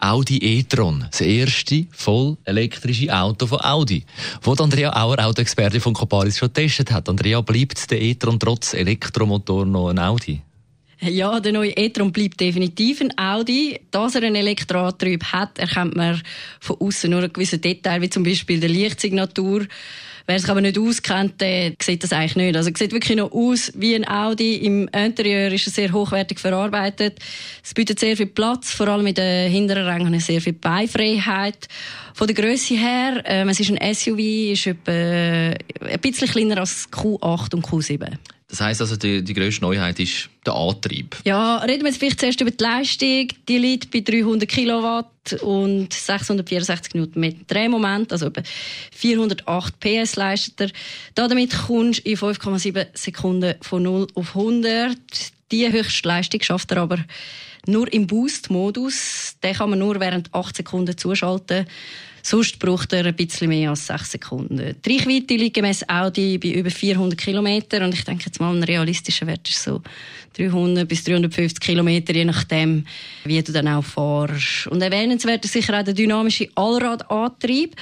Audi e-tron, das erste voll elektrische Auto von Audi, wo Andrea Auer, Autoexperte von Coparis, schon getestet hat. Andrea, bleibt der e-tron trotz Elektromotor noch ein Audi? Ja, der neue e-tron bleibt definitiv ein Audi. Dass er einen Elektroantrieb hat, erkennt man von außen nur einen gewissen Detail, wie zum Beispiel der Lichtsignatur. Wer sich aber nicht auskennt, der sieht das eigentlich nicht. Also, sieht wirklich noch aus wie ein Audi. Im Interieur ist er sehr hochwertig verarbeitet. Es bietet sehr viel Platz, vor allem in den hinteren Rängen sehr viel Beifreiheit. Von der Größe her, ähm, es ist ein SUV, ist etwa äh, ein bisschen kleiner als Q8 und Q7. Das heisst also, die, die grösste Neuheit ist der Antrieb. Ja, reden wir jetzt vielleicht zuerst über die Leistung. Die liegt bei 300 Kilowatt und 664 Newtonmeter Drehmoment, also etwa 408 PS leistet er. Damit kommst du in 5,7 Sekunden von 0 auf 100. Die höchste Leistung schafft er aber nur im Boost-Modus. Den kann man nur während 8 Sekunden zuschalten. Sonst braucht er ein bisschen mehr als 6 Sekunden. Die Reichweite liegt gemäss Audi bei über 400 Kilometern und ich denke jetzt mal, ein realistischer Wert ist so 300 bis 350 Kilometer, je nachdem, wie du dann auch fährst. Und erwähnenswert ist sicher auch der dynamische Allradantrieb.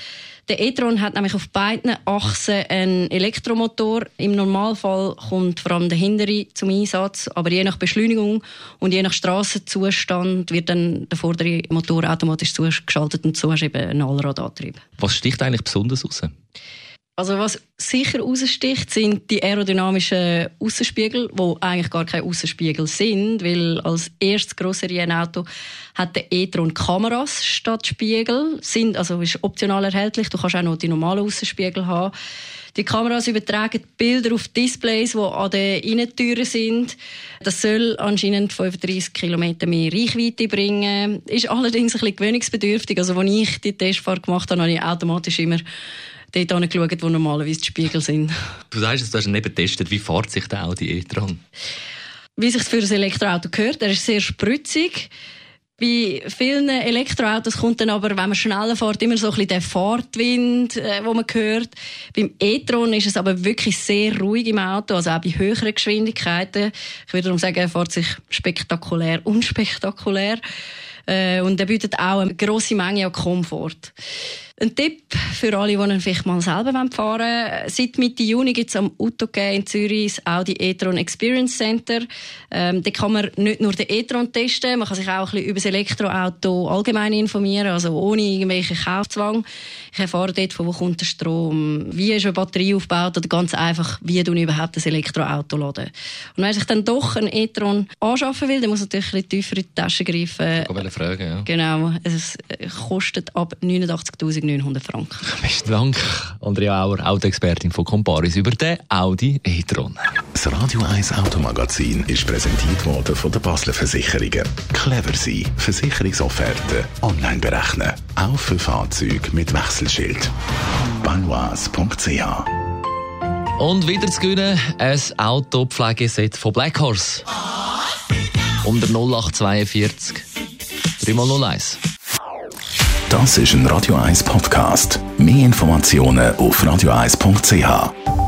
Der e-tron hat nämlich auf beiden Achsen einen Elektromotor. Im Normalfall kommt vor allem der hintere zum Einsatz, aber je nach Beschleunigung und je nach Strassenzustand wird dann der vordere Motor automatisch zugeschaltet und so hast du eben einen Allradantrieb. Was sticht eigentlich besonders raus? Also was sicher raussticht, sind die aerodynamischen Außenspiegel, wo eigentlich gar keine Außenspiegel sind, weil als erstes grosse Rennauto hat der e-tron Kameras statt Spiegel, sind also ist optional erhältlich. Du kannst auch noch die normalen Außenspiegel haben. Die Kameras übertragen Bilder auf Displays, die an den Innentüren sind. Das soll anscheinend 35 km mehr Reichweite bringen. Ist allerdings ein bisschen gewöhnungsbedürftig. Also, als ich die Testfahrt gemacht habe, habe ich automatisch immer dort angeschaut, wo normalerweise die Spiegel sind. Du sagst, du hast ihn eben getestet. Wie fährt sich der Audi e-tron? Wie sich für ein Elektroauto gehört. Er ist sehr spritzig. Bei vielen Elektroautos kommt dann aber, wenn man schneller fährt, immer so ein bisschen der Fahrtwind, äh, wo man hört. Beim e-tron ist es aber wirklich sehr ruhig im Auto, also auch bei höheren Geschwindigkeiten. Ich würde darum sagen, er fährt sich spektakulär, unspektakulär. Äh, und er bietet auch eine grosse Menge an Komfort. Ein Tipp für alle, die vielleicht mal selber fahren wollen. Seit Mitte Juni gibt es am Autogame in Zürich das Audi e-tron Experience Center. Ähm, da kann man nicht nur den e-tron testen, man kann sich auch ein bisschen über das Elektroauto allgemein informieren, also ohne irgendwelchen Kaufzwang. Ich erfahre dort, von wo kommt der Strom, wie ist eine Batterie aufgebaut oder ganz einfach, wie du überhaupt das Elektroauto laden. Und wenn sich dann doch ein e-tron anschaffen will, dann muss man natürlich ein bisschen tiefer in die Tasche greifen. Fragen, ja. Genau. Es kostet ab 89.000 900 Franken. Besten Dank, Andrea Auer, Autoexpertin von Comparis, über den Audi e-tron. Das Radio 1 Automagazin ist präsentiert worden von der Basler Versicherungen. Clever sein, Versicherungsofferte online berechnen, auch für Fahrzeuge mit Wechselschild. Banois.ch Und wieder zu gewinnen, ein Autopflegeset von Black Horse. Unter 0842 3x01. Das ist ein Radio 1 Podcast. Mehr Informationen auf radio1.ch.